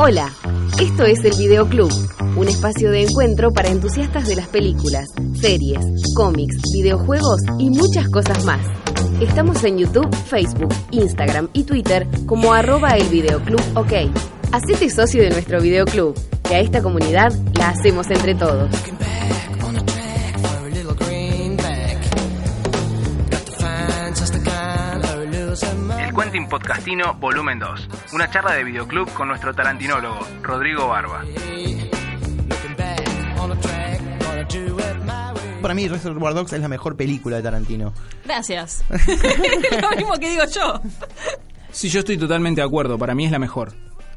Hola, esto es el Videoclub, un espacio de encuentro para entusiastas de las películas, series, cómics, videojuegos y muchas cosas más. Estamos en YouTube, Facebook, Instagram y Twitter como arroba el videoclub ok. Hacete socio de nuestro videoclub, que a esta comunidad la hacemos entre todos. Quentin Podcastino, volumen 2. Una charla de videoclub con nuestro tarantinólogo, Rodrigo Barba. Para mí, Reservoir Dogs es la mejor película de Tarantino. Gracias. Lo mismo que digo yo. Sí, yo estoy totalmente de acuerdo. Para mí es la mejor.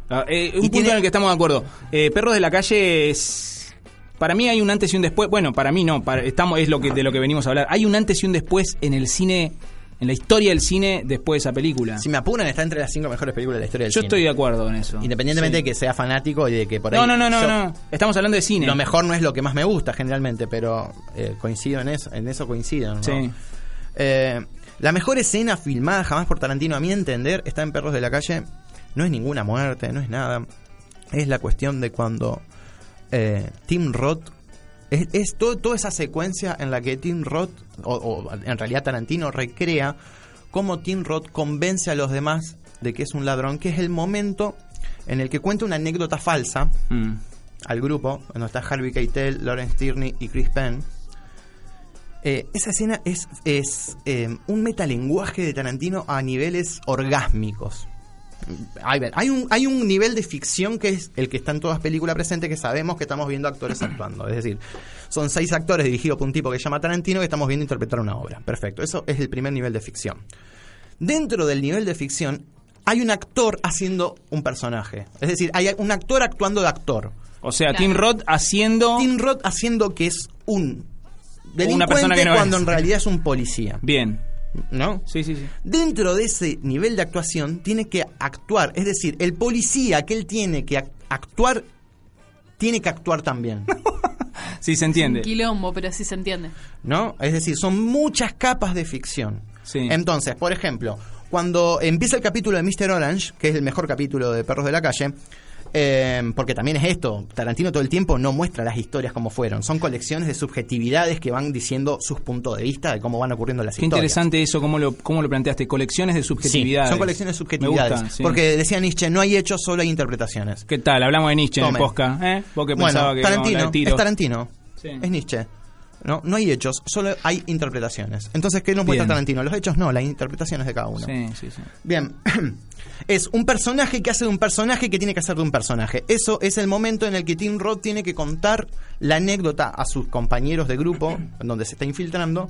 Ah, eh, un punto tiene- en el que estamos de acuerdo. Eh, Perros de la calle es. Para mí hay un antes y un después. Bueno, para mí no. Para, estamos es lo que de lo que venimos a hablar. Hay un antes y un después en el cine, en la historia del cine después de esa película. Si me apuran, está entre las cinco mejores películas de la historia del Yo cine. estoy de acuerdo en eso. Independientemente Sí. de que sea fanático y de que por ahí. No, no, no, no, yo- no. Estamos hablando de cine. Lo mejor no es lo que más me gusta generalmente, pero eh, coincido en eso, en eso coincido. ¿no? Sí. Eh, la mejor escena filmada jamás por Tarantino, a mi entender, está en Perros de la Calle. No es ninguna muerte, no es nada. Es la cuestión de cuando eh, Tim Roth. Es, es todo- toda esa secuencia en la que Tim Roth, o, o en realidad Tarantino, recrea cómo Tim Roth convence a los demás de que es un ladrón, que es el momento en el que cuenta una anécdota falsa Mm. al grupo, donde está Harvey Keitel, Lawrence Tierney y Chris Penn. Eh, esa escena es, es eh, un metalenguaje de Tarantino a niveles orgásmicos. Hay, un, hay un nivel de ficción que es el que está en todas películas presentes que sabemos que estamos viendo actores actuando. Es decir, son seis actores dirigidos por un tipo que se llama Tarantino que estamos viendo interpretar una obra. Perfecto, eso es el primer nivel de ficción. Dentro del nivel de ficción hay un actor haciendo un personaje. Es decir, hay un actor actuando de actor. O sea, Tim Roth haciendo. Tim Roth haciendo que es un delincuente Una persona que no cuando es. en realidad es un policía. Bien. ¿No? Sí, sí, sí. Dentro de ese nivel de actuación tiene que actuar. Es decir, el policía que él tiene que ac- actuar, tiene que actuar también. Sí, se entiende. Quilombo, pero sí se entiende. ¿No? Es decir, son muchas capas de ficción. Sí. Entonces, por ejemplo, cuando empieza el capítulo de Mr. Orange, que es el mejor capítulo de Perros de la Calle, eh, porque también es esto, Tarantino todo el tiempo no muestra las historias como fueron, son colecciones de subjetividades que van diciendo sus puntos de vista de cómo van ocurriendo las Qué historias. interesante eso, cómo lo, cómo lo planteaste. Colecciones de Sí, subjetividades. son colecciones de subjetividades. gusta, sí. Porque decía Nietzsche, no hay hechos, solo hay interpretaciones. ¿Qué tal? Hablamos de Nietzsche en. Posca, ¿eh? Vos que Bueno, pensabas que Tarantino, es Tarantino, Sí. es Nietzsche. No, no hay hechos, solo hay interpretaciones. Entonces, ¿qué nos muestra. Tarantino? Los hechos no, las interpretaciones de cada uno. Sí, sí, sí. Bien, es un personaje que hace de un personaje que tiene que hacer de un personaje. Eso es el momento en el que Tim Roth tiene que contar la anécdota a sus compañeros de grupo, donde se está infiltrando.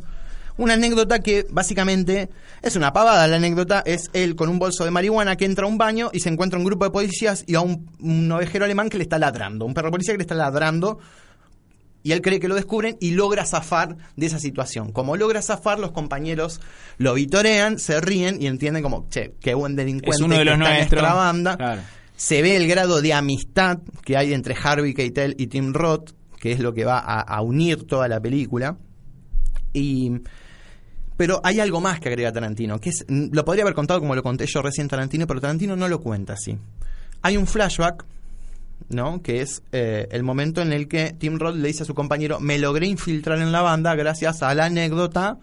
Una anécdota que básicamente es una pavada. La anécdota es él con un bolso de marihuana que entra a un baño y se encuentra un grupo de policías y a un, un ovejero alemán que le está ladrando. Un perro policía que le está ladrando y él cree que lo descubren y logra zafar de esa situación. Como logra zafar, los compañeros lo vitorean, se ríen y entienden como, che, qué buen delincuente Es uno de que los está en nuestros. nuestra banda. Claro. Se ve el grado de amistad que hay entre Harvey Keitel y Tim Roth, que es lo que va a, a unir toda la película. Y pero hay algo más que agrega Tarantino, que es lo podría haber contado como lo conté yo recién Tarantino, pero Tarantino no lo cuenta así. Hay un flashback ¿no? Que es eh, el momento en el que Tim Roth le dice a su compañero, me logré infiltrar en la banda gracias a la anécdota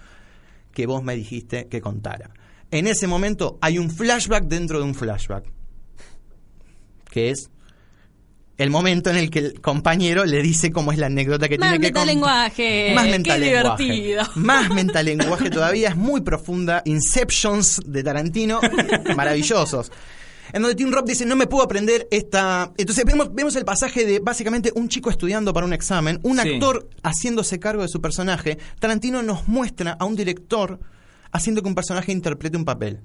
que vos me dijiste que contara. En ese momento hay un flashback dentro de un flashback, que es el momento en el que el compañero le dice cómo es la anécdota que Más tiene que contar. Más qué metalenguaje. divertido. Más metalenguaje todavía, es muy profunda. Inceptions de Tarantino, maravillosos. En donde Tim Roth dice, no me puedo aprender esta... Entonces vemos, vemos el pasaje de básicamente un chico estudiando para un examen, un Sí. actor haciéndose cargo de su personaje. Tarantino nos muestra a un director haciendo que un personaje interprete un papel.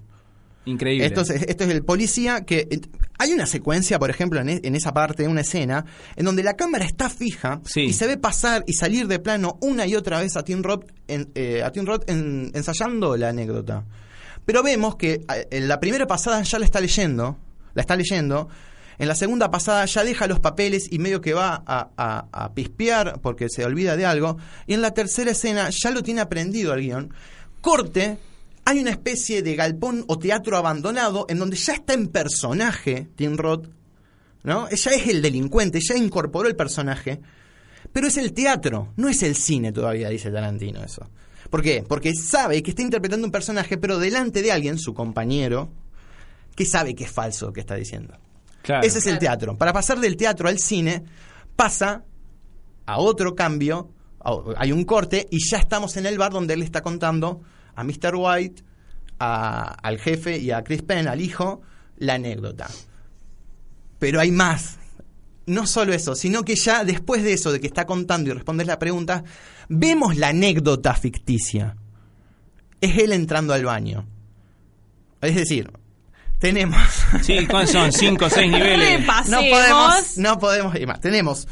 Increíble. Esto es, esto es el policía que... eh, Hay una secuencia, por ejemplo, en, e- en esa parte de una escena, en donde la cámara está fija Sí. y se ve pasar y salir de plano una y otra vez a Tim Roth, en, eh, a Tim Roth en- ensayando la anécdota. Pero vemos que eh, en la primera pasada ya la está leyendo, la está leyendo, en la segunda pasada ya deja los papeles y medio que va a, pispear porque se olvida de algo, y en la tercera escena ya lo tiene aprendido el guion. Corte, hay una especie de galpón o teatro abandonado en donde ya está en personaje Tim Roth, ¿no? Ella es el delincuente, ya incorporó el personaje, pero es el teatro, no es el cine todavía, dice Tarantino eso. ¿Por qué? Porque sabe que está interpretando un personaje, pero delante de alguien, su compañero, que sabe que es falso lo que está diciendo. Claro. Ese es el teatro. Para pasar del teatro al cine, pasa a otro cambio, a- hay un corte y ya estamos en el bar donde él está contando a Mr. White, a- al jefe y a Chris Penn, al hijo, la anécdota. Pero hay más. No solo eso, sino que ya después de eso, de que está contando y respondes la pregunta, vemos la anécdota ficticia. Es él entrando al baño. Es decir, tenemos... Sí, ¿cuáles son? ¿Cinco o seis niveles? No podemos, no podemos ir más. Tenemos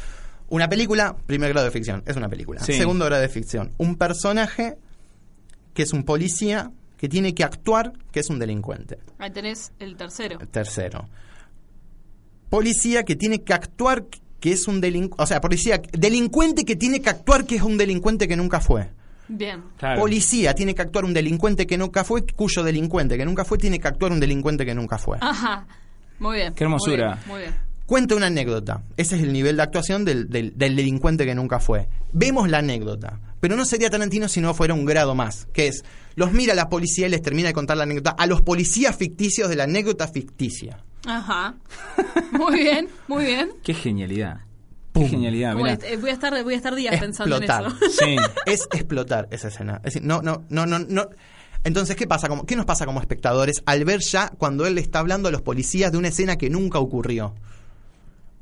una película, primer grado de ficción, es una película. Sí. Segundo grado de ficción, un personaje que es un policía que tiene que actuar que es un delincuente. Ahí tenés el tercero. Tercero, policía que tiene que actuar que es un delincuente, o sea, policía, delincuente que tiene que actuar que es un delincuente que nunca fue. Bien. Claro. Policía tiene que actuar un delincuente que nunca fue, cuyo delincuente que nunca fue tiene que actuar un delincuente que nunca fue. Ajá. Muy bien. Qué hermosura. Muy bien. Muy bien. Cuenta una anécdota. Ese es el nivel de actuación del, del- del delincuente que nunca fue. Vemos la anécdota. Pero no sería Tarantino si no fuera un grado más. Que es, los mira la policía y les termina de contar la anécdota a los policías ficticios de la anécdota ficticia. Ajá. Muy bien, muy bien. Qué genialidad. Pum. Qué genialidad, Voy mirá. a, eh, voy a estar, voy a estar días pensando en Explotar. eso. Sí. Es explotar esa escena. Es decir, no, no, no, no, no. Entonces, ¿qué pasa? Como, ¿Qué nos pasa como espectadores al ver ya cuando él le está hablando a los policías de una escena que nunca ocurrió?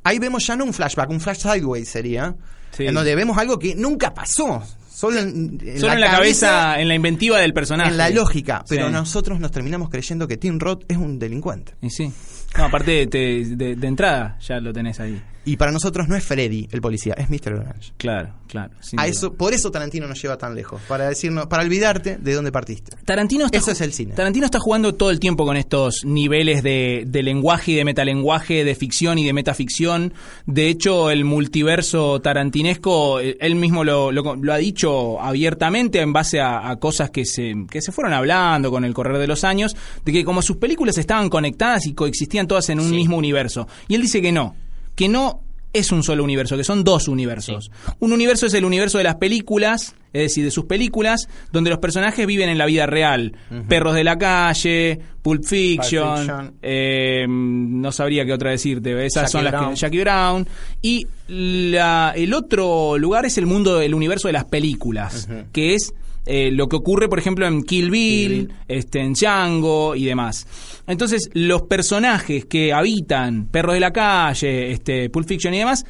Ahí vemos ya no un flashback, un flash sideways sería, Sí. en donde vemos algo que nunca pasó. Solo en, en Solo en la cabeza, en la inventiva del personaje. en la lógica. Pero Sí. nosotros nos terminamos creyendo que Tim Roth es un delincuente. Y sí. No, aparte te- de, de entrada ya lo tenés ahí. Y para nosotros no es Freddy el policía, es Mr. Orange. Claro, claro. A eso, por eso Tarantino nos lleva tan lejos, para decirnos, para olvidarte de dónde partiste. Tarantino está, Eso es el cine. Tarantino está jugando todo el tiempo con estos niveles de, de lenguaje y de metalenguaje, de ficción y de metaficción. De hecho, el multiverso tarantinesco, eh, él mismo lo, lo- lo ha dicho abiertamente en base a, a cosas que se, que se fueron hablando con el correr de los años, de que como sus películas estaban conectadas y coexistían todas en un mismo universo. Y él dice que no, que no es un solo universo, que son dos universos. Un universo es el universo de las películas, es decir, de sus películas, donde los personajes viven en la vida real. Perros de la calle, Pulp Fiction, Fiction. eh, no sabría qué otra decirte, esas Jackie son las Brown. que Jackie Brown. Y la- el otro lugar es el mundo, el universo de las películas, que es eh, lo que ocurre, por ejemplo, en Kill Bill, Kill Bill. este, en Django y demás. Entonces, los personajes que habitan Perros de la Calle, este, Pulp Fiction y demás,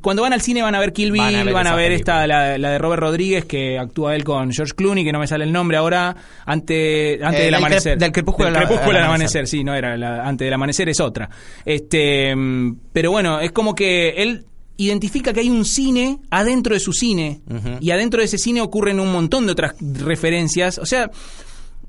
cuando van al cine van a ver Kill Bill, Van van a ver esta, la, la de Robert Rodríguez, que actúa él con George Clooney, que no me sale el nombre ahora, ante, antes Eh, del amanecer. del crepúsculo Del al- crepúsculo al al amanecer. amanecer, sí, no era la, antes del amanecer, es otra. Este, pero bueno, es como que él identifica que hay un cine adentro de su cine. Y adentro de ese cine ocurren un montón de otras referencias, o sea,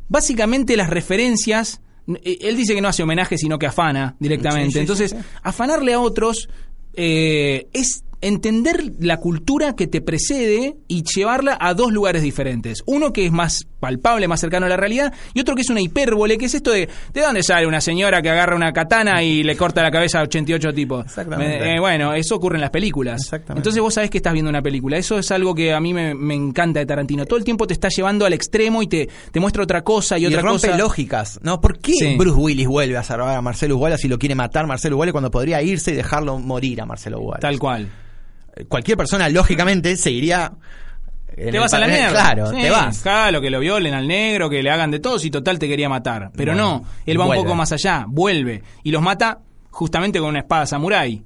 básicamente las referencias eh, él dice que no hace homenaje sino que afana directamente. Sí, sí, entonces sí. afanarle a otros eh, es entender la cultura que te precede y llevarla a dos lugares diferentes. Uno que es más palpable, más cercano a la realidad, y otro que es una hipérbole, que es esto de ¿de dónde sale una señora que agarra una katana y le corta la cabeza a 88 tipos? Exactamente. Me- eh, bueno, eso ocurre en las películas. Exactamente. Entonces vos sabés que estás viendo una película. Eso es algo que a mí me, me encanta de Tarantino. Todo el tiempo te está llevando al extremo y te, te muestra otra cosa y, Y otra rompe cosa. lógicas, ¿no? ¿Por qué Sí. Bruce Willis vuelve a salvar a Marcelo Wallace y lo quiere matar Marcelo Wallace cuando podría irse y dejarlo morir a Marcelo Wallace? Tal cual. Cualquier persona, lógicamente, seguiría... Te vas a la pa- mierda. Claro, Sí, te vas. Claro, que lo violen al negro, que le hagan de todo, si total te quería matar. Pero Bueno, no, él va vuelve. un poco más allá, vuelve y los mata justamente con una espada samurái,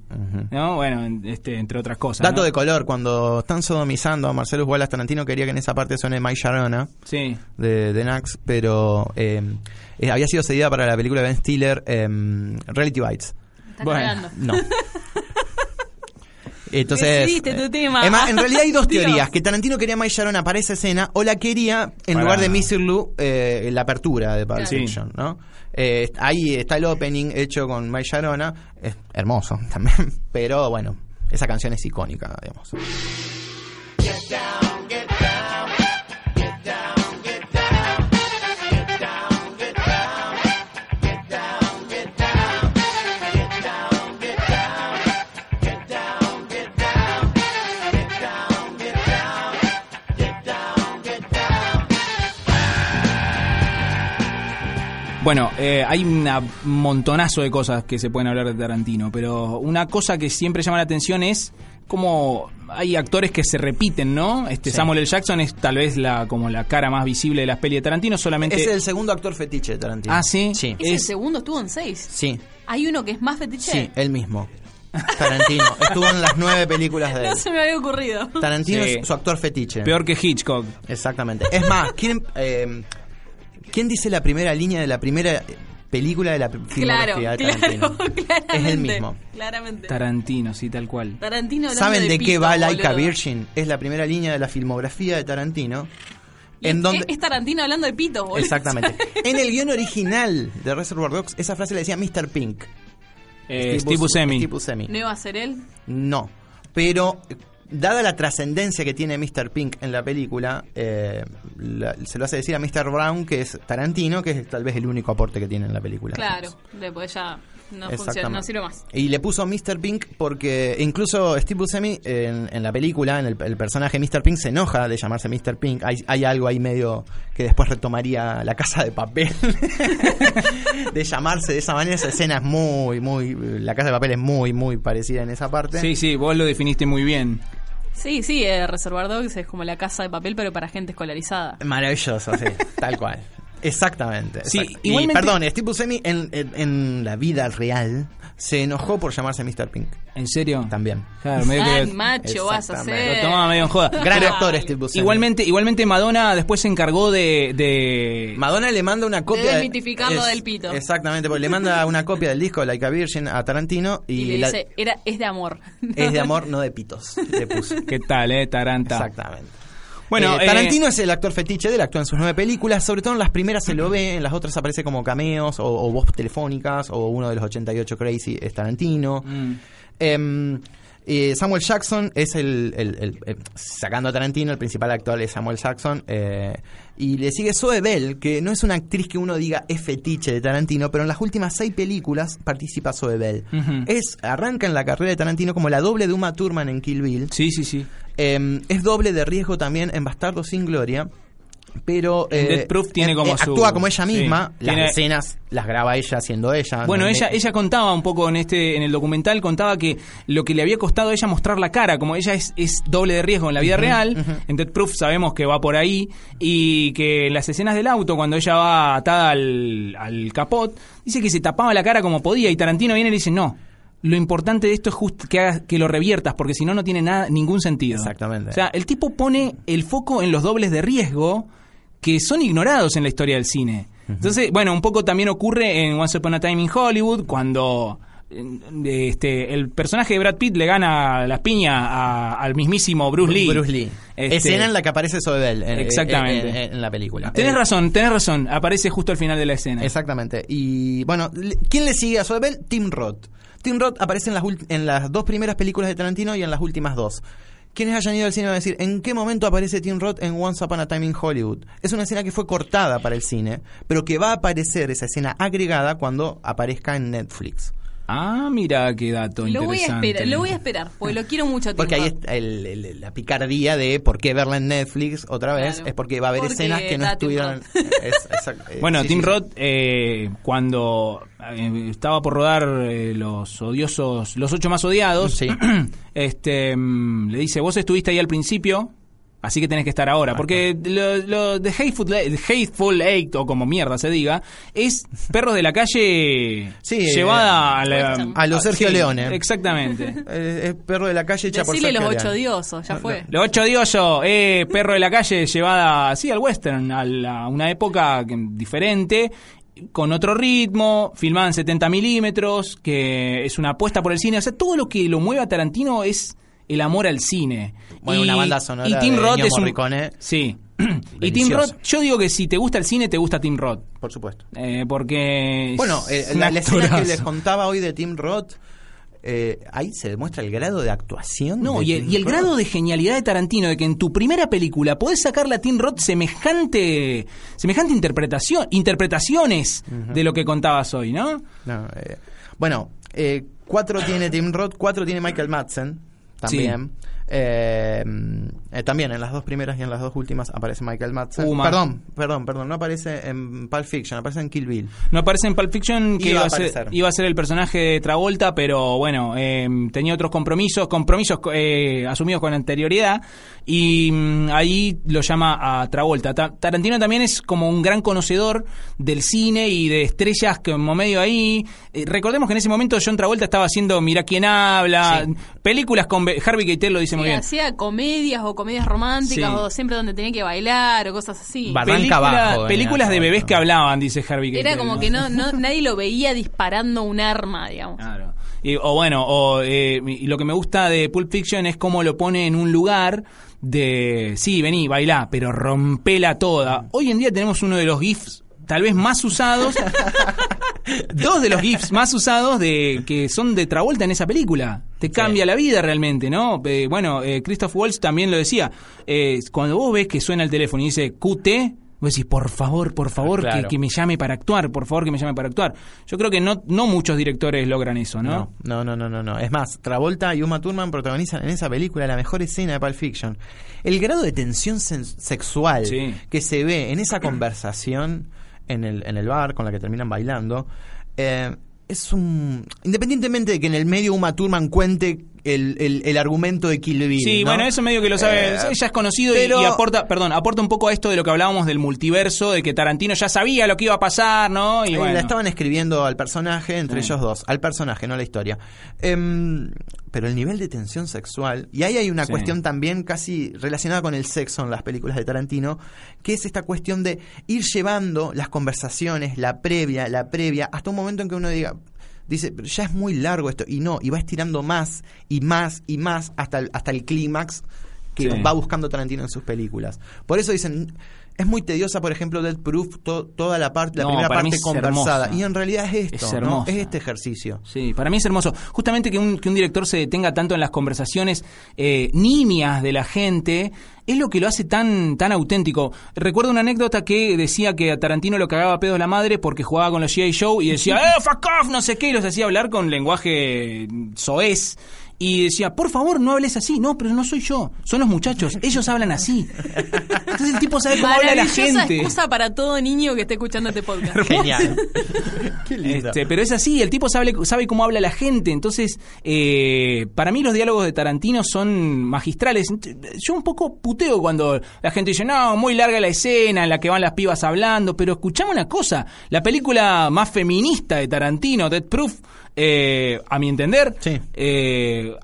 ¿no? Bueno, en- este, entre otras cosas. Dato ¿no? de color, cuando están sodomizando a Marcelo Wallace Tarantino quería que en esa parte suene My Sharona Sí. de, de Nax, pero eh, eh, había sido cedida para la película de Ben Stiller eh, Reality Bites. Está Bueno. No. Entonces, Decidiste tu eh, tema. en realidad hay dos Dios. teorías, que Tarantino quería a Mike Sharona para esa escena o la quería en Para- lugar de Missy Lou eh, la apertura de Pulp. Fiction, ¿no? Eh, ahí está el opening hecho con Mike Sharona, es hermoso también, pero bueno, esa canción es icónica, digamos. Bueno, eh, hay un montonazo de cosas que se pueden hablar de Tarantino, pero una cosa que siempre llama la atención es cómo hay actores que se repiten, ¿no? Este Sí. Samuel L. Jackson es tal vez la como la cara más visible de las pelis de Tarantino, solamente Es el segundo actor fetiche de Tarantino. Ah, ¿sí? Sí. Es el segundo, estuvo en seis. Sí, Hay uno que es más fetiche. sí, él mismo. Tarantino. Estuvo en las nueve películas de él. No se me había ocurrido. Tarantino Sí. es su actor fetiche. peor que Hitchcock. Exactamente. Es más, ¿quién, eh, ¿quién dice la primera línea de la primera película de la Claro, filmografía de claro, Tarantino? claramente. Es el mismo. Claramente. Tarantino, sí, tal cual. Tarantino ¿Saben de, qué pito, va Laika boludo. Virgin? Es la primera línea de la filmografía de Tarantino. Y En es, donde, es Tarantino hablando de pito, boludo. exactamente. En el guion original de Reservoir Dogs, esa frase la decía Mr. Pink. Eh, Steve Buscemi. Steve Buscemi. ¿No iba a ser él? No. Pero, dada la trascendencia que tiene Mr. Pink en la película, eh, la- se lo hace decir a Mr. Brown, que es Tarantino, que es tal vez el único aporte que tiene en la película. Claro. Después ya no funciona, no sirve más. Y le puso Mr. Pink porque incluso Steve Buscemi en, en la película, en el, el personaje Mr. Pink se enoja de llamarse Mr. Pink. Hay, hay algo ahí medio que después retomaría la casa de papel. de llamarse de esa manera. Esa escena es muy, muy... La casa de papel es muy, muy parecida en esa parte. Sí, sí, vos lo definiste muy bien. Sí, sí, eh, Reservoir Dogs es como la casa de papel, pero para gente escolarizada. Maravilloso, sí, tal cual. Exactamente. Sí, exact- y igualmente- perdón, Steve Buscemi en, en- en la vida real se enojó por llamarse Mr. Pink. ¿En serio? También. Claro, medio que macho vas a ser. lo tomaba medio en joda. Gran Pero actor Steve Buscemi. Igualmente, igualmente Madonna después se encargó de, de Madonna le manda una copia. desmitificarlo del pito. Exactamente, porque le manda una copia del disco Like a Virgin a Tarantino y, Y, le la- dice, era, es de amor. es de amor, no de pitos. Le puso. ¿Qué tal, eh, Taranta? Exactamente. Bueno, Eh, eh, Tarantino es el actor fetiche de él, actúa en sus nueve películas, sobre todo en las primeras se lo ve, en las otras aparece como cameos o, o voz telefónicas, o uno de los 88 Crazy es Tarantino. mm, Em, eh, Samuel Jackson es el, el- el- el- sacando a Tarantino, el principal actor es Samuel Jackson. eh, y le sigue Zoe Bell, que no es una actriz que uno diga es fetiche de Tarantino, pero en las últimas seis películas participa Zoe Bell. Es, arranca en la carrera de Tarantino como la doble de Uma Thurman en Kill Bill. Sí, sí, sí. Eh, es doble de riesgo también en Bastardo sin Gloria. Pero eh, Death Proof tiene como su- actúa como ella sí, misma, las tiene- escenas las graba ella siendo ella. Bueno, no- ella, ella contaba un poco en este, en el documental, contaba que lo que le había costado a ella mostrar la cara, como ella es, es doble de riesgo en la vida real, en Death Proof sabemos que va por ahí, y que en las escenas del auto, cuando ella va atada al, al capot, dice que se tapaba la cara como podía, y Tarantino viene y le dice, no. Lo importante de esto es just que, hagas- que lo reviertas, porque si no, no tiene nada, ningún sentido. Exactamente. O sea, el tipo pone el foco en los dobles de riesgo que son ignorados en la historia del cine. Entonces, bueno, un poco también ocurre en Once Upon a Time in Hollywood, cuando eh, este, el personaje de Brad Pitt le gana las piñas al mismísimo Bruce Lee. Bruce Lee. Este, Escena en la que aparece Zoe Bell. en- Exactamente. En, en- en la película. Tenés Eh, razón, tenés razón. Aparece justo al final de la escena. Exactamente. Y bueno, ¿quién le sigue a Zoe Bell? Tim Roth. Tim Roth aparece en las, en las dos primeras películas de Tarantino y en las últimas dos. Quienes hayan ido al cine van a decir, ¿en qué momento aparece Tim Roth en Once Upon a Time in Hollywood? Es una escena que fue cortada para el cine, pero que va a aparecer esa escena agregada cuando aparezca en Netflix. Ah, mira qué dato Lo voy a esperar, lo voy a esperar, porque lo quiero mucho. Porque ahí está el- el- la picardía de por qué verla en Netflix otra vez, Claro. es porque va a haber Porque escenas que no estuvieron... Es- eh, Bueno, sí, Tim sí. Roth, eh, cuando eh, estaba por rodar eh, los odiosos, los ocho más odiados, Sí. este, mm, le dice, vos estuviste ahí al principio, Así que tenés que estar ahora. Porque lo, lo de Hateful, Hateful Eight, o como mierda se diga, es perros de la calle Sí, llevada eh, a, la- a lo Sergio sí, Leone. Exactamente. Es perro de la calle hecha por Decirle los ocho diosos, ya fue. Los ocho diosos, eh, perro de la calle llevada así al western, a, la- una época que- diferente, con otro ritmo, filmada en 70 milímetros, que es una apuesta por el cine. O sea, todo lo que lo mueve a Tarantino es el amor al cine. Bueno, una banda sonora y Tim de Roth es un Morricone. Sí. y Tim. Roth, yo digo que si te gusta el cine, te gusta Tim Roth. Por supuesto. Eh, porque. Bueno, eh, la, la escena que les contaba hoy de Tim Roth, eh, ahí se demuestra el grado de actuación. No, de y el, y grado de genialidad de Tarantino, de que en tu primera película podés sacarle a Tim Roth semejante, semejante interpretación, interpretaciones de lo que contabas hoy, ¿no? No, eh, bueno, eh, cuatro tiene Tim Roth, cuatro tiene Michael Madsen también. Eh, eh, también en las dos primeras y en las dos últimas aparece Michael Madsen. Uma. Perdón, perdón, perdón, no aparece en Pulp Fiction, aparece en Kill Bill. No aparece en Pulp Fiction que Iba iba, a ser, aparecer. iba a ser el personaje de Travolta, pero bueno, eh, tenía otros compromisos, compromisos eh, asumidos con anterioridad, y mm, ahí lo llama a Travolta. Ta- Tarantino también es como un gran conocedor del cine y de estrellas que como medio ahí. Recordemos que en ese momento John Travolta estaba haciendo Mira quién habla, Sí. películas con Harvey Keitel lo dice muy bien. hacía comedias o comedias románticas Sí. o siempre donde tenía que bailar o cosas así. Película- abajo, películas de bebés que hablaban, dice Harvey Keitel. Era como ¿no? que no, no nadie lo veía disparando un arma, digamos. Claro. Y- o bueno, o, eh, y lo que me gusta de Pulp Fiction es cómo lo pone en un lugar de, sí, vení, bailá, pero rompela toda. Hoy en día tenemos uno de los GIFs tal vez más usados, dos de los GIFs más usados de que son de Travolta en esa película. Te cambia la vida realmente, ¿no? Eh, bueno, eh, Christoph Waltz también lo decía. Eh, cuando vos ves que suena el teléfono y dice QT, vos decís, por favor, por favor, que- Claro. que, me llame para actuar, por favor, que me llame para actuar. Yo creo que no, no muchos directores logran eso, ¿no? No, no, no, no, no. Es más, Travolta y Uma Thurman protagonizan en esa película la mejor escena de Pulp Fiction. El grado de tensión sexual Sí. que se ve en esa conversación en el, en el bar con la que terminan bailando eh, es un... Independientemente de que en el medio Uma Thurman cuente el, el- el argumento de Kill Bill. Sí, ¿no? bueno, eso medio que lo sabe, Eh, ya es conocido y- pero- y, aporta, perdón, aporta un poco a esto de lo que hablábamos del multiverso, de que Tarantino ya sabía lo que iba a pasar, ¿no? Y Eh, bueno. La estaban escribiendo al personaje, entre Sí. ellos dos, al personaje, no a la historia. Em, pero el nivel de tensión sexual, y ahí hay una Sí. cuestión también casi relacionada con el sexo en las películas de Tarantino, que es esta cuestión de ir llevando las conversaciones, la previa, la previa, hasta un momento en que uno diga, dice, pero ya es muy largo esto, y no, y va estirando más y más y más hasta el, hasta el clímax que Sí. va buscando Tarantino en sus películas. Por eso dicen, es muy tediosa, por ejemplo, Dead Proof, to- toda la parte, la No, primera parte conversada. hermosa. Y en realidad es esto, Es ¿no? Es este ejercicio. Sí, para mí es hermoso. Justamente que un, que un director se detenga tanto en las conversaciones eh, nimias de la gente es lo que lo hace tan, tan auténtico. Recuerdo una anécdota que decía que a Tarantino lo cagaba a pedos la madre porque jugaba con los G.I. Show y decía, ¡eh, fuck off! No sé qué, y los hacía hablar con lenguaje soez. Y decía, por favor, no hables así. No, pero no soy yo. Son los muchachos. Ellos hablan así. Entonces el tipo sabe cómo habla la gente. excusa para todo niño que esté escuchando este podcast. Genial. Qué lindo. Este, pero es así, el tipo sabe, sabe cómo habla la gente. Entonces, eh, para mí los diálogos de Tarantino son magistrales. Yo un poco puteo cuando la gente dice, no, muy larga la escena en la que van las pibas hablando. Pero escuchame una cosa, la película más feminista de Tarantino, Dead Proof, eh, a mi entender, Sí. eh,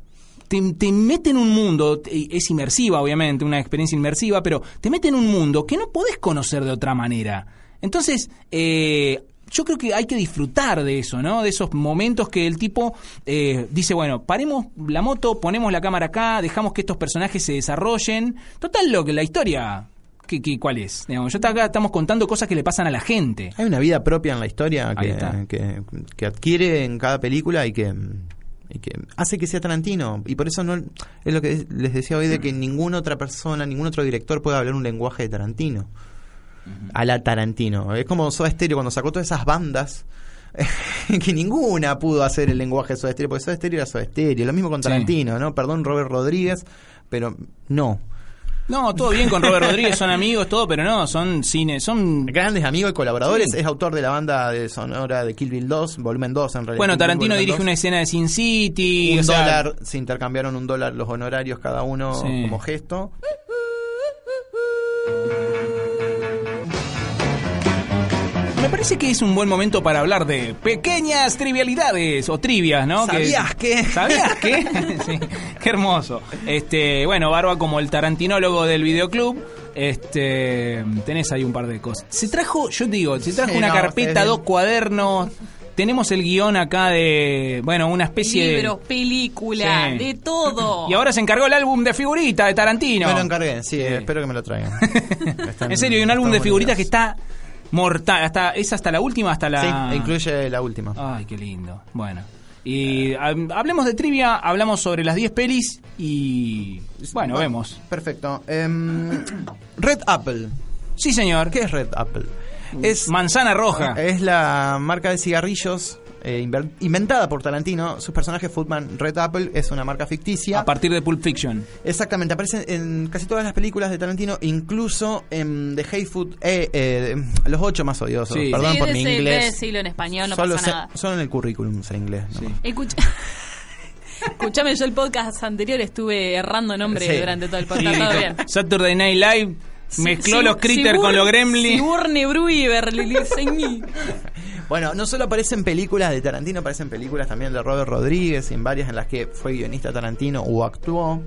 te, te mete en un mundo, es inmersiva obviamente, una experiencia inmersiva, pero te mete en un mundo que no podés conocer de otra manera. Entonces, eh, yo creo que hay que disfrutar de eso, ¿no? De esos momentos que el tipo eh, dice, bueno, paremos la moto, ponemos la cámara acá, dejamos que estos personajes se desarrollen. Total, lo que la historia, ¿qué, qué- cuál es? Digamos, yo acá estamos contando cosas que le pasan a la gente. Hay una vida propia en la historia que, que, que adquiere en cada película y que, y que hace que sea Tarantino. Y por eso no es lo que les decía hoy de que ninguna otra persona, ningún otro director puede hablar un lenguaje de Tarantino. A la Tarantino. Es como Soda Stereo cuando sacó todas esas bandas. que ninguna pudo hacer el lenguaje de Soda Stereo, porque Soda Stereo era Soda Stereo. Lo mismo con Sí. Tarantino, ¿no? Perdón, Robert Rodríguez, pero no. No, todo bien con Robert Rodríguez, son amigos, todo, pero no, son cine, son Grandes amigos y colaboradores. Sí. Es autor de la banda de sonora de Kill Bill 2, volumen 2 en realidad. Bueno, Tarantino dirige 2. una escena de Sin City. un o sea, dólar, se intercambiaron un dólar los honorarios cada uno Sí. como gesto. Me parece que es un buen momento para hablar de pequeñas trivialidades o trivias, ¿no? ¿Sabías qué? ¿Sabías qué? sí, qué hermoso. Este, bueno, Barba como el tarantinólogo del videoclub. Este, tenés ahí un par de cosas. Se trajo, yo te digo, se trajo Sí, una no, carpeta, dos cuadernos. Tenemos el guion acá de, bueno, una especie Libros, películas, Sí. de todo. de... Y ahora se encargó el álbum de figuritas de Tarantino. Me lo encargué, sí, espero que me lo traigan. En serio, hay un álbum de figuritas que está mortal. Hasta, ¿Es hasta la última? Hasta la... Sí, incluye la última. Ay, qué lindo. Bueno. Y hab- hablemos de trivia, hablamos sobre las 10 pelis y... Bueno, vemos. Perfecto. Em, Red Apple. Sí, señor. ¿Qué es Red Apple? Es, Manzana roja. es la marca de cigarrillos eh, inventada por Tarantino. Su personaje Footman Red Apple es una marca ficticia. A partir de Pulp Fiction. Exactamente, aparece en casi todas las películas de Tarantino, incluso en The Hayfoot, eh, eh, los ocho más odiosos. Sí. Perdón Sí, por mi inglés. decilo en español, no solo, pasa nada. solo en el currículum sé inglés. ¿no? Escucha... Escuchame, yo el podcast anterior estuve errando nombre Sí. durante todo el Sí, podcast. todo bien. Saturday Night Live mezcló los critters con los gremlins. Bueno, no solo aparece en películas de Tarantino, aparece en películas también de Robert Rodríguez y en varias en las que fue guionista Tarantino o actuó.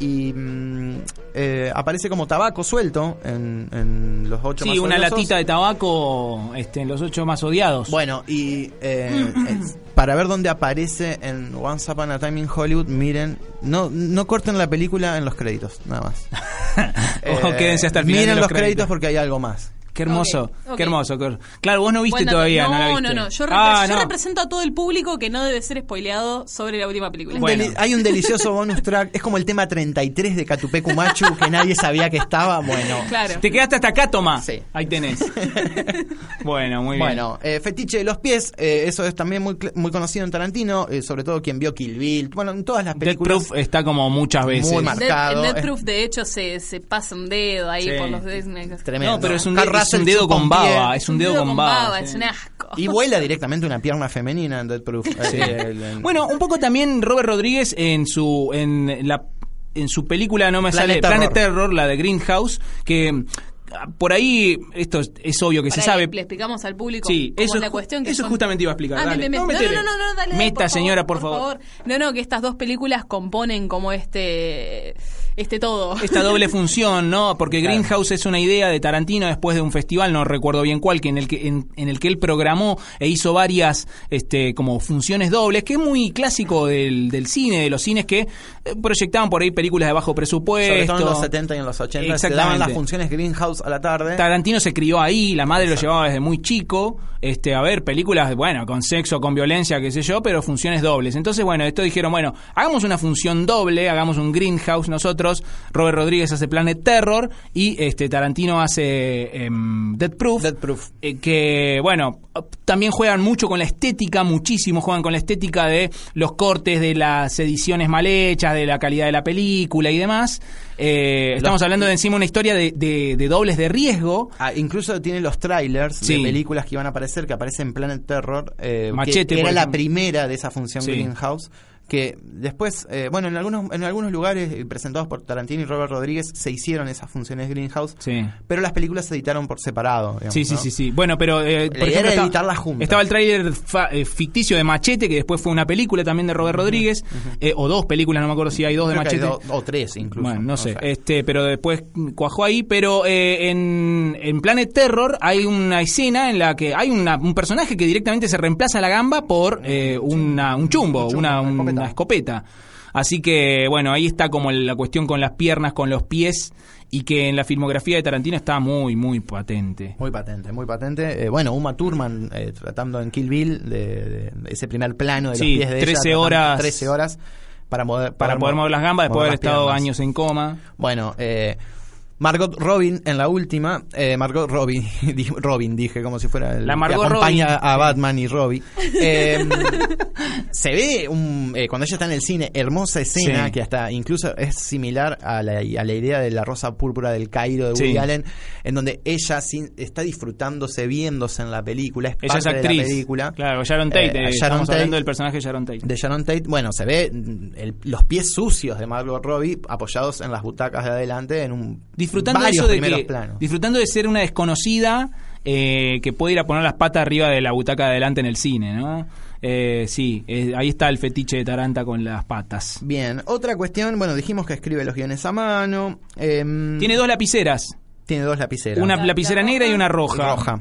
Y mm, eh, aparece como tabaco suelto en, en los ocho más Sí, una odiosos. latita de tabaco este, en los ocho más odiados. Bueno, y eh, es- para ver dónde aparece en Once Upon a Time in Hollywood, miren, no, no corten la película en los créditos, nada más. Ojo, quédense hasta el final Miren de los los créditos. créditos porque hay algo más. Qué hermoso, Ok, ok. qué hermoso. Claro, vos no viste todavía, no, no, la no, viste. no. Yo, repre- Ah, yo no. represento a todo el público que no debe ser spoileado sobre la última película. Un Bueno. hay un delicioso bonus track, es como el tema 33 de Catupecu Machu que nadie sabía que estaba. Bueno, Claro. Te quedaste hasta acá, toma. Sí. Ahí tenés. bueno, muy bien. Bueno, eh, fetiche de los pies, eh, eso es también muy, cl- muy conocido en Tarantino, eh, sobre todo quien vio Kill Bill, bueno, en todas las Death películas. Proof está como muchas veces. Muy Death- marcado, en Death es- Proof, de hecho, se, se pasa un dedo ahí Sí. por los dedos. Tremendo. No, pero es un, Russell un dedo con baba. Es un dedo con baba. Es sí. un asco. Y vuela directamente una pierna femenina en Dead Proof. El- el- Bueno, un poco también Robert Rodríguez en su en la en su película no me Planet sale Terror. Planet Terror, la de Greenhouse, que por ahí esto es, es obvio que se sabe. Le, explicamos al público Sí, cómo eso es la cuestión. Que eso son- justamente iba a explicar, Ah, dale. No, no, no, no, no, dale. Meta, por señora, por favor. No, no, que estas dos películas componen como este este todo. esta doble función, ¿no? Porque Greenhouse es una idea de Tarantino después de un festival, no recuerdo bien cuál, que en el que en, en el que él programó e hizo varias este como funciones dobles, que es muy clásico del, del cine, de los cines que eh, proyectaban por ahí películas de bajo presupuesto. sobre todo en los 70 y en los 80 se Exactamente. daban las funciones Greenhouse a la tarde. Tarantino se crió ahí, la madre lo llevaba desde muy chico, este, a ver películas, bueno, con sexo, con violencia, qué sé yo, pero funciones dobles. Entonces, bueno, esto dijeron, bueno, hagamos una función doble, hagamos un Greenhouse nosotros, Robert Rodríguez hace Planet Terror y este Tarantino hace em, Dead Proof. Dead Proof. eh, que, bueno, también juegan mucho con la estética, muchísimo juegan con la estética de los cortes, de las ediciones mal hechas, de la calidad de la película y demás. Eh, estamos hablando de encima una historia de, de- de dobles de riesgo. Ah, incluso tiene los trailers Sí. de películas que iban a aparecer, que aparecen en Planet Terror, eh, Machete, que era la primera de esa función Sí. Greenhouse, que después, eh, bueno, en algunos, en algunos lugares eh, presentados por Tarantino y Robert Rodríguez se hicieron esas funciones Greenhouse, Sí. pero las películas se editaron por separado. digamos, Sí, sí, ¿no? sí, sí. Bueno, pero eh, por ejemplo, era editarlas juntas. estaba el tráiler eh, ficticio de Machete, que después fue una película también de Robert Rodríguez, eh, o dos películas, no me acuerdo si hay dos de Creo Machete. o tres incluso. Bueno, no sé, este, pero después cuajó ahí, pero eh, en, en Planet Terror hay una escena en la que hay una- un personaje que directamente se reemplaza la gamba por eh, una- un chumbo, Un chumbo, una, una escopeta. Así que, bueno, ahí está como la cuestión con las piernas, con los pies, y que en la filmografía de Tarantino está muy, muy patente. Muy patente, muy patente. Eh, bueno, Uma Thurman eh, tratando en Kill Bill de, de ese primer plano de Sí, los pies de 13 ella, horas. 13 horas para Para poder mover las gambas después de haber estado piernas. años en coma. Bueno, eh, Margot Robin en la última, eh, Margot Robin, Robin dije como si fuera el La que Margot acompaña Robin. a Batman y Robin. Eh, se ve un, eh, cuando ella está en el cine hermosa escena Sí. que hasta incluso es similar a la, a la idea de la rosa púrpura del Cairo de Woody. Allen, en donde ella sin- está disfrutándose, viéndose en la película, es Ella es parte de la actriz. película. Claro, Sharon Tate. Eh, eh, Sharon estamos Tate. hablando del personaje de Sharon Tate. de Sharon Tate, bueno, se ve mm, el- los pies sucios de Margot Robbie apoyados en las butacas de adelante en un disfrutando de eso que planos. disfrutando de ser una desconocida eh, que puede ir a poner las patas arriba de la butaca de adelante en el cine, ¿no? Eh, sí, eh, ahí está el fetiche de Taranta con las patas. Bien, otra cuestión, bueno, dijimos que escribe los guiones a mano. em, Tiene dos lapiceras, tiene dos lapiceras. una lapicera negra y una roja. roja.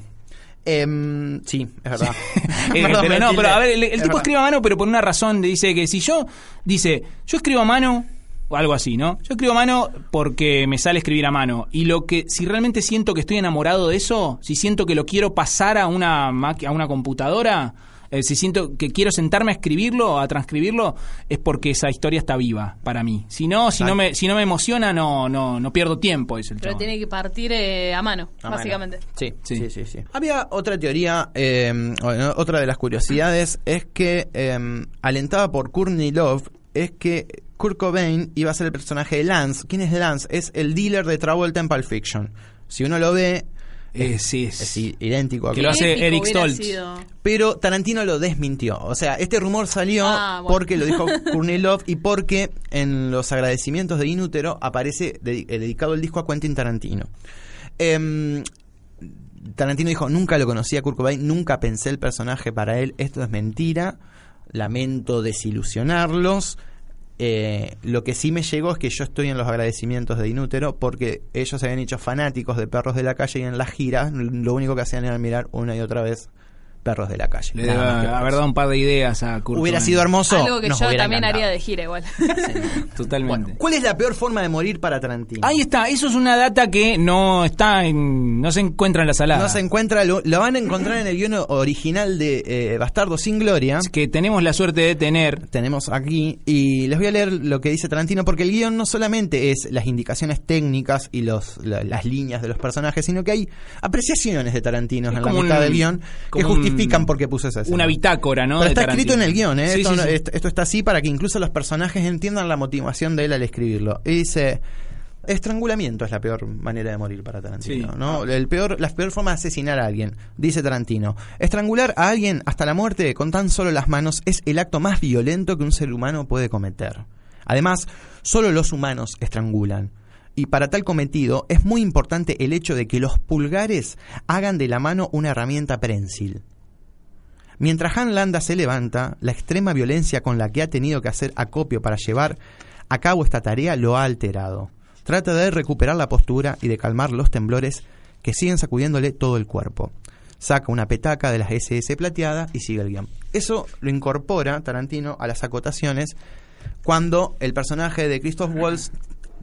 Em, sí, es verdad. Eh, Perdón, pero no, pero a ver, el, tipo verdad. escribe a mano, pero por una razón. Dice que si yo, dice, yo escribo a mano, o algo así, ¿no? Yo escribo a mano porque me sale escribir a mano. Y lo que, si realmente siento que estoy enamorado de eso, si siento que lo quiero pasar a una, a una computadora, eh, si siento que quiero sentarme a escribirlo, a transcribirlo, es porque esa historia está viva para mí. Si no, si no me, si no me emociona, no, no, no pierdo tiempo, es el Pero chabón. tiene que partir eh, a mano, A mano. básicamente. Sí, Sí. sí, sí, sí. Había otra teoría, eh, bueno, otra de las curiosidades es que, eh, alentada por Courtney Love, es que Kurt Cobain iba a ser el personaje de Lance. ¿Quién es Lance? Es el dealer de Travolta en Pulp Fiction. Si uno lo ve, Eh, sí, es- es i- idéntico a Que lo hace Eric Stoltz. sido. Pero Tarantino lo desmintió. O sea, este rumor salió Ah, bueno. porque lo dijo Courtney Love y porque en los agradecimientos de Inútero aparece eh, dedicado el disco a Quentin Tarantino. Em, Tarantino dijo, nunca lo conocí a Kurt Cobain, nunca pensé el personaje para él, esto es mentira, lamento desilusionarlos. Eh, lo que sí me llegó es que yo estoy en los agradecimientos de Inútero porque ellos se habían hecho fanáticos de perros de la calle y en las giras lo único que hacían era mirar una y otra vez perros de la calle. Le que haber dado un par de ideas a Kurt Hubiera Cobain. sido hermoso. Algo que nos yo también encantado. haría de gira igual. Totalmente. Bueno, ¿cuál es la peor forma de morir para Tarantino? Ahí está, eso es una data que no está en, no se encuentra en la salada. No se encuentra, lo, lo van a encontrar en el guion original de eh, Bastardo sin Gloria. que tenemos la suerte de tener. tenemos aquí y les voy a leer lo que dice Tarantino porque el guion no solamente es las indicaciones técnicas y los, la- las líneas de los personajes, sino que hay apreciaciones de Tarantino Es en la mitad un- del guion que justifican por qué puso esa escena. Una bitácora, ¿no? Pero está escrito en el guion, ¿eh? Sí, esto, sí, no- sí. esto- esto está así para que incluso los personajes entiendan la motivación de él al escribirlo. Y dice, estrangulamiento es la peor manera de morir para Tarantino. El peor, la peor forma de asesinar a alguien, dice Tarantino. Estrangular a alguien hasta la muerte con tan solo las manos es el acto más violento que un ser humano puede cometer. Además, solo los humanos estrangulan. Y para tal cometido es muy importante el hecho de que los pulgares hagan de la mano una herramienta prensil. Mientras Han Landa se levanta, la extrema violencia con la que ha tenido que hacer acopio para llevar a cabo esta tarea lo ha alterado. Trata de recuperar la postura y de calmar los temblores que siguen sacudiéndole todo el cuerpo. Saca una petaca de las SS plateada y sigue el guion. Eso lo incorpora Tarantino a las acotaciones cuando el personaje de Christoph Waltz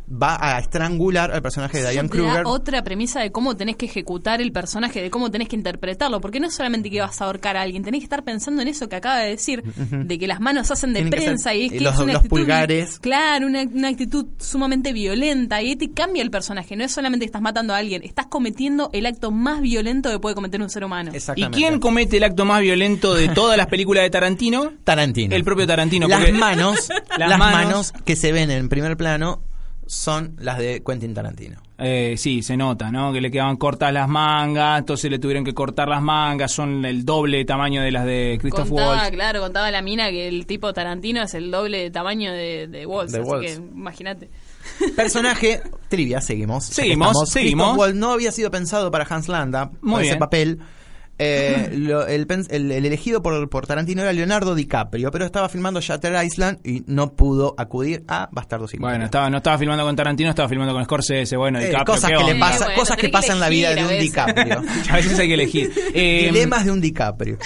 va a estrangular al personaje de Diane Kruger. otra premisa de cómo tenés que ejecutar el personaje, de cómo tenés que interpretarlo, porque no es solamente que vas a ahorcar a alguien, tenés que estar pensando en eso que acaba de decir, de que las manos hacen de Tienen prensa y es que los- es una los actitud, pulgares. claro, una, una actitud sumamente violenta y te cambia el personaje, no es solamente que estás matando a alguien, estás cometiendo el acto más violento que puede cometer un ser humano. ¿Y quién comete el acto más violento de todas las películas de Tarantino? Tarantino. El propio Tarantino. Las porque- manos, Las las, manos. manos. que se ven en primer plano son las de Quentin Tarantino. Eh, sí, se nota, ¿no? Que le quedaban cortas las mangas, entonces le tuvieron que cortar las mangas, son el doble de tamaño de las de Christoph contaba, Waltz. claro, contaba la mina que el tipo Tarantino es el doble de tamaño de, de Waltz, De así Waltz. que imagínate. Personaje, trivia, seguimos. Seguimos, seguimos. Christoph Waltz no había sido pensado para Hans Landa, Muy para ese bien. papel. Eh, lo- el, el- el elegido por, por Tarantino era Leonardo DiCaprio, pero estaba filmando Shutter Island y no pudo acudir a Bastardo sin Bueno, estaba, no estaba filmando con Tarantino, estaba filmando con Scorsese, bueno, Eh, DiCaprio, cosas ¿qué que le pasa, bueno, cosas que pasan en la vida de un. DiCaprio. A veces hay que elegir. Eh, Dilemas de un DiCaprio.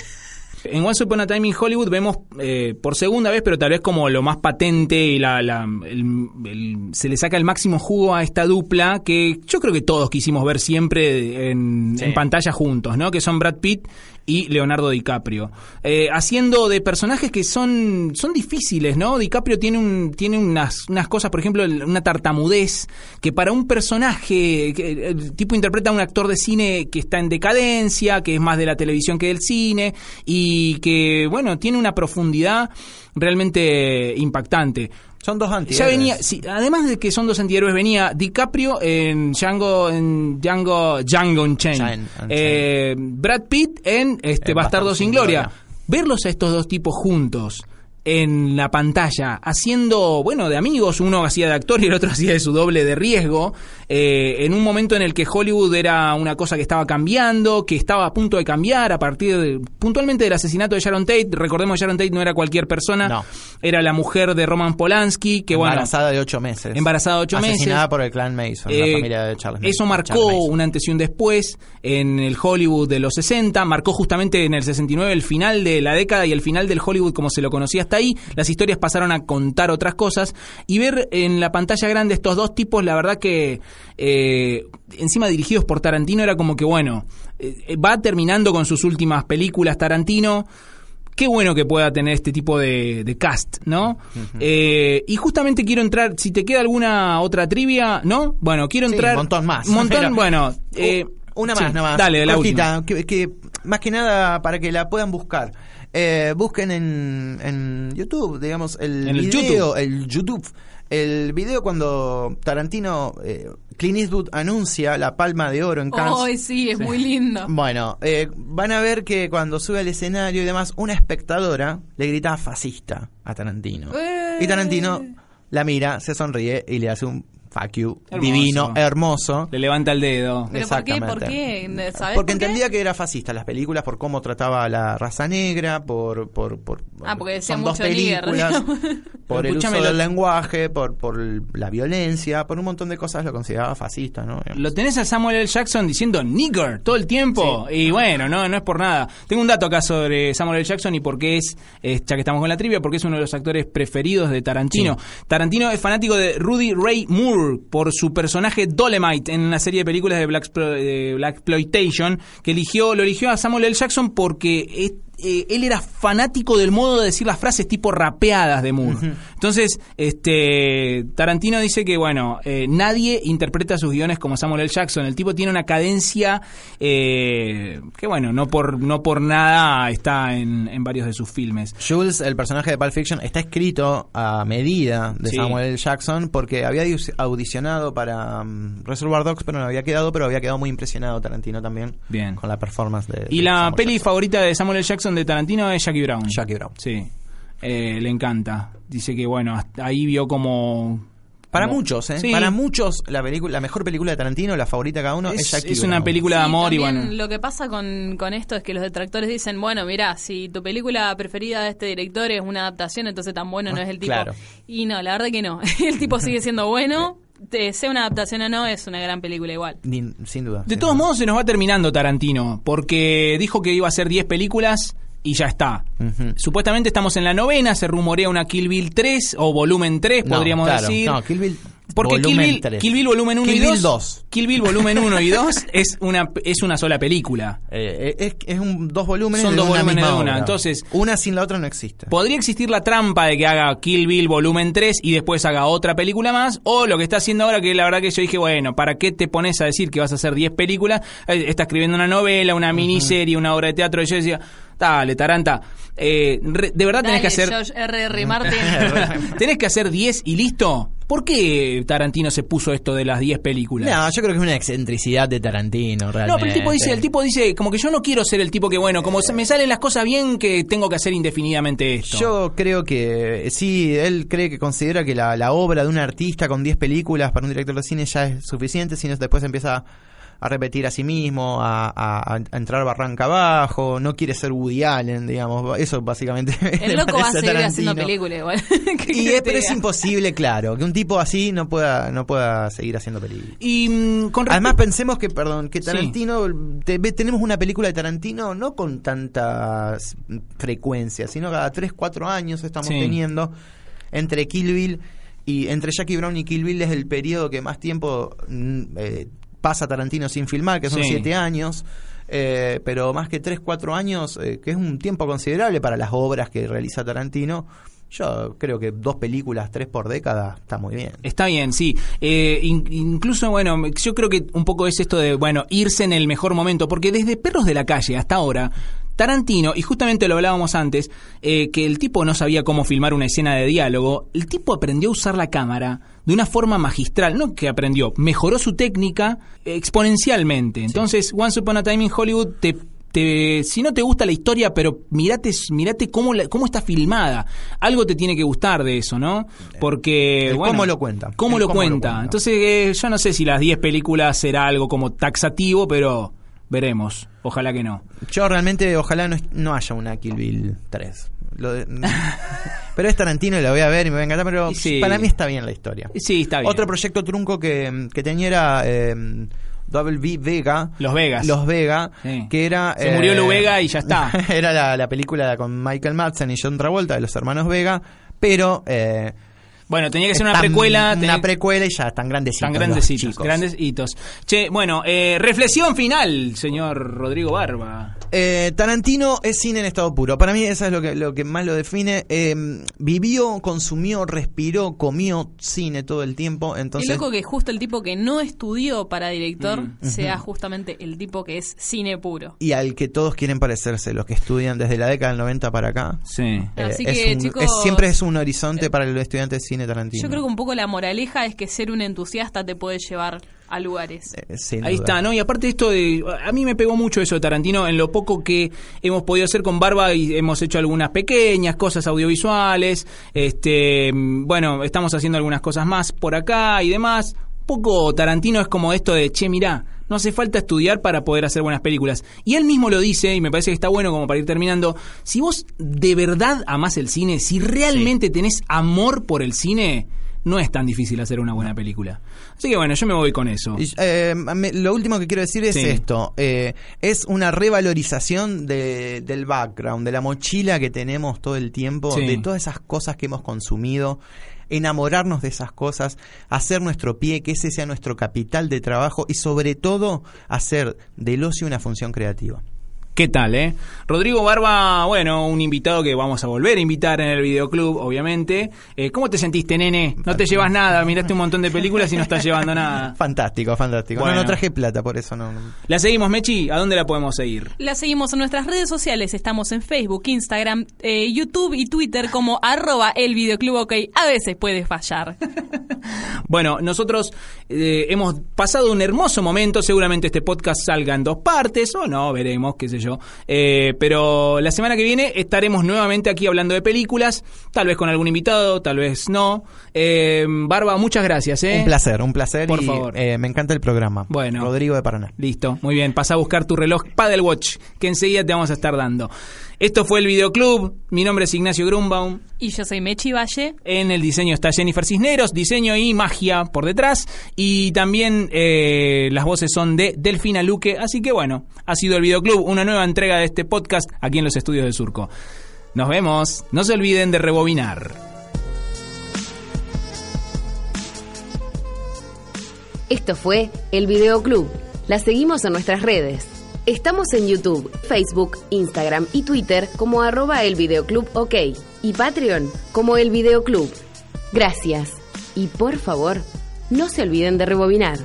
En Once Upon a Time in Hollywood vemos eh, por segunda vez, pero tal vez como lo más patente y la, la- el- el- se le saca el máximo jugo a esta dupla que yo creo que todos quisimos ver siempre en, Sí. en pantalla juntos, ¿no? Que son Brad Pitt y Leonardo DiCaprio. Eh, haciendo de personajes que son, son difíciles, ¿no? DiCaprio tiene, un, tiene unas, unas cosas, por ejemplo, una tartamudez, que para un personaje, el tipo interpreta a un actor de cine que está en decadencia, que es más de la televisión que del cine, y que, bueno, tiene una profundidad realmente impactante. Son dos antihéroes. Ya venía, sí, además de que son dos antihéroes, venía DiCaprio en Django, en Django, Django Unchained. Chain, Unchained. Eh, Brad Pitt en este En Bastardo sin Gloria. Verlos a estos dos tipos juntos en la pantalla, haciendo, bueno, de amigos, uno hacía de actor y el otro hacía de su doble de riesgo, eh, en un momento en el que Hollywood era una cosa que estaba cambiando, que estaba a punto de cambiar a partir de, puntualmente del asesinato de Sharon Tate. Recordemos que Sharon Tate no era cualquier persona, No. era la mujer de Roman Polanski, que bueno, embarazada de ocho meses. Embarazada de ocho meses. Asesinada por el clan Mason, Eh, la familia de Charles Eso Manson. marcó un antes y un después en el Hollywood de los 60, marcó justamente en el 69 el final de la década y el final del Hollywood como se lo conocía hasta ahí. Las historias pasaron a contar otras cosas y ver en la pantalla grande estos dos tipos, la verdad que eh, encima dirigidos por Tarantino era como que bueno, eh, va terminando con sus últimas películas Tarantino. Qué bueno que pueda tener este tipo de, de cast, ¿no? Eh, y justamente quiero entrar, si te queda alguna otra trivia, ¿no? Bueno, quiero Sí, entrar... un montón más. Un montón, Pero- bueno. eh, Una sí, más, nada más. Dale, la última. que, que más que nada para que la puedan buscar. Eh, busquen en, en YouTube, digamos, el En el video, el YouTube. El video cuando Tarantino, eh, Clint Eastwood anuncia la palma de oro en Cannes. Ay, sí, es muy lindo. Bueno, eh, van a ver que cuando sube al escenario y demás, una espectadora le grita fascista a Tarantino. Eh. Y Tarantino la mira, se sonríe y le hace un fuck you Hermoso. divino, hermoso. Le levanta el dedo. ¿Pero por qué? ¿Por Exactamente. qué? ¿Sabés Porque por qué? entendía que era fascista las películas por cómo trataba a la raza negra, por... por, por Ah, porque decía son dos mucho nigger, películas, digamos. por el uso del lenguaje, por, por la violencia, por un montón de cosas lo consideraba fascista, ¿no? Lo tenés a Samuel L. Jackson diciendo nigger todo el tiempo. Y bueno, no, no es por nada. Tengo un dato acá sobre Samuel L. Jackson y por qué es, eh, ya que estamos con la trivia, porque es uno de los actores preferidos de Tarantino. Tarantino es fanático de Rudy Ray Moore por su personaje Dolemite en una serie de películas de Black, de Black Exploitation que eligió, lo eligió a Samuel L. Jackson porque eh, él era fanático del modo de decir las frases tipo rapeadas de Moore. Entonces, este Tarantino dice que, bueno, eh, nadie interpreta sus guiones como Samuel L. Jackson. El tipo tiene una cadencia eh, que, bueno, no por, no por nada está en, en varios de sus filmes. Jules, el personaje de Pulp Fiction, está escrito a medida de Sí. Samuel L. Jackson porque había audi- audicionado para um, Reservoir Dogs, pero no había quedado, pero había quedado muy impresionado Tarantino también Bien. con la performance de Y la Samuel peli Jackson. favorita de Samuel L. Jackson de Tarantino es Jackie Brown. Jackie Brown. Sí. Eh, le encanta. Dice que, bueno, hasta ahí vio como... Para como- muchos, ¿eh? Sí. Para muchos, la película, la mejor película de Tarantino, la favorita de cada uno, es, Es, Jackie es una película de Sí, amor y bueno... Lo que pasa con, con esto es que los detractores dicen, bueno, mira, si tu película preferida de este director es una adaptación, entonces tan bueno no Ah, es el tipo. claro. Y no, la verdad que no. El tipo sigue siendo bueno, te- sea una adaptación o no, es una gran película igual. Ni- sin duda. De sin todos duda. modos se nos va terminando Tarantino, porque dijo que iba a hacer 10 películas y ya está. Supuestamente estamos en la novena, se rumorea una Kill Bill 3 o volumen 3, No, podríamos claro, decir. No, Kill Bill. Porque Kill Bill. Kill Bill volumen 1 Kill y Bill 2. 2. Kill Bill volumen 1 y 2 es una es una sola película. Eh, es, es un, dos volúmenes Son de dos una volúmenes misma de una, obra. entonces- Una sin la otra no existe. Podría existir la trampa de que haga Kill Bill volumen 3 y después haga otra película más, o lo que está haciendo ahora, que la verdad que yo dije, bueno, ¿para qué te pones a decir que vas a hacer 10 películas? Eh, Está escribiendo una novela, una miniserie, una obra de teatro, y yo decía, dale, Taranta, eh, re- de verdad tenés que hacer... George R.R. Martin. ¿Tenés que hacer 10 y listo? ¿Por qué Tarantino se puso esto de las 10 películas? No, yo creo que es una excentricidad de Tarantino, realmente. No, pero el tipo dice, el tipo dice, como que yo no quiero ser el tipo que, bueno, como se me salen las cosas bien, que tengo que hacer indefinidamente esto. Yo creo que sí, él cree que considera que la, la obra de un artista con 10 películas para un director de cine ya es suficiente, sino después empieza a repetir a sí mismo, a, a- a entrar barranca abajo, no quiere ser Woody Allen, digamos, eso básicamente. El loco va a seguir Tarantino. haciendo películas igual. ¿Qué Y es, te pero es imposible, claro, que un tipo así no pueda, no pueda seguir haciendo películas. Y mm, con Además pensemos que, perdón, que Sí. Tarantino, te- ve- tenemos una película de Tarantino no con tanta frecuencia, sino cada 3, 4 años estamos Sí. teniendo entre Kill Bill y entre Jackie Brown y Kill Bill es el periodo que más tiempo mm, eh, pasa Tarantino sin filmar, que son Sí. 7 años. eh, pero más que 3, 4 años, eh, que es un tiempo considerable para las obras que realiza Tarantino, yo creo que dos películas, tres por década, está muy bien. Está bien, sí. Eh, in- incluso, bueno, yo creo que un poco es esto de, bueno, irse en el mejor momento, porque desde Perros de la Calle hasta ahora, Tarantino, y justamente lo hablábamos antes, eh, que el tipo no sabía cómo filmar una escena de diálogo, el tipo aprendió a usar la cámara de una forma magistral, no que aprendió, mejoró su técnica exponencialmente. Entonces, Once Upon a Time in Hollywood te te, si no te gusta la historia, pero mirate, mirate cómo, la- cómo está filmada. Algo te tiene que gustar de eso, ¿no? Porque. El bueno, cómo lo cuenta. ¿Cómo, lo, cómo lo cuenta? cuenta. Entonces, eh, yo no sé si las 10 películas será algo como taxativo, pero veremos. Ojalá que no. Yo realmente, ojalá no, no haya una Kill Bill 3. Lo de- pero es Tarantino y la voy a ver y me va a encantar, pero sí. para mí está bien la historia. Sí, está bien. Otro proyecto trunco que, que tenía era eh, Double V Vega. Los Vegas. Los Vega, Sí. que era... eh, Se murió Lou Vega y ya está. era la, la película con Michael Madsen y John Travolta de los hermanos Vega, pero... eh, Bueno, tenía que ser una están- precuela. Una precuela y ya están grandecitos. Tan los grandes hitos, chicos. grandes hitos. Che, bueno, eh, reflexión final, señor Rodrigo Barba. Eh, Tarantino es cine en estado puro. Para mí eso es lo que, lo que más lo define. Eh, vivió, consumió, respiró, comió cine todo el tiempo. Y Entonces, loco que justo el tipo que no estudió para director Mm. sea justamente el tipo que es cine puro. y al que todos quieren parecerse, los que estudian desde la década del 90 para acá. Sí. eh, Así es que, un- chicos, es- siempre es un horizonte para el estudiante de cine Tarantino. Yo creo que un poco la moraleja es que ser un entusiasta te puede llevar a lugares. Eh, sin Ahí duda. está, ¿no? Y aparte esto de... A mí me pegó mucho eso de Tarantino en lo poco que hemos podido hacer con Barba y hemos hecho algunas pequeñas cosas audiovisuales. Este, bueno, estamos haciendo algunas cosas más por acá y demás. Un poco Tarantino es como esto de, che, mirá, no hace falta estudiar para poder hacer buenas películas. Y él mismo lo dice, y me parece que está bueno como para ir terminando, si vos de verdad amás el cine, si realmente tenés amor por el cine, no es tan difícil hacer una buena película. Así que bueno, yo me voy con eso. Y, eh, me- lo último que quiero decir es Sí. esto. eh, es una revalorización de- del background, de la mochila que tenemos todo el tiempo, Sí. de todas esas cosas que hemos consumido, enamorarnos de esas cosas, hacer nuestro pie, que ese sea nuestro capital de trabajo y sobre todo hacer del ocio una función creativa. ¿Qué tal, eh? Rodrigo Barba, bueno, un invitado que vamos a volver a invitar en el videoclub, obviamente. Eh, ¿Cómo te sentiste, nene? No te llevas nada, miraste un montón de películas y no estás llevando nada. Fantástico, fantástico. Bueno. No, no traje plata, por eso no. no. La seguimos, Mechi. ¿A dónde la podemos seguir? La seguimos en nuestras redes sociales. Estamos en Facebook, Instagram, eh, YouTube y Twitter como arroba el videoclub ok. A veces puede fallar. Bueno, nosotros eh, hemos pasado un hermoso momento. Seguramente este podcast salga en dos partes o no, veremos, qué sé yo. Eh, pero la semana que viene estaremos nuevamente aquí hablando de películas. Tal vez con algún invitado, tal vez no. Eh, Barba, muchas gracias. ¿eh? Un placer, un placer. Por y, favor. eh, me encanta el programa. Bueno. Rodrigo de Paraná. Listo, muy bien. Pasa a buscar tu reloj Paddle Watch, que enseguida te vamos a estar dando. Esto fue el Videoclub. Mi nombre es Ignacio Grunbaum. Y yo soy Mechi Valle. En el diseño está Jennifer Cisneros, diseño y magia por detrás. Y también eh, las voces son de Delfina Luque. Así que bueno, ha sido el Videoclub, una nueva entrega de este podcast aquí en los estudios de Surco. Nos vemos. No se olviden de rebobinar. Esto fue El Videoclub. La seguimos en nuestras redes. Estamos en YouTube, Facebook, Instagram y Twitter como arroba el videoclub ok y Patreon como el videoclub. Gracias. Y por favor, no se olviden de rebobinar.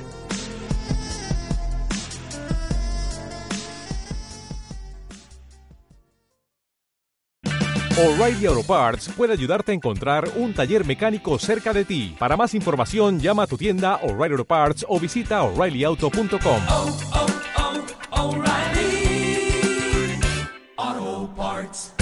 O'Reilly Auto Parts puede ayudarte a encontrar un taller mecánico cerca de ti. Para más información, llama a tu tienda O'Reilly Auto Parts o visita oreillyauto.com. Auto Parts.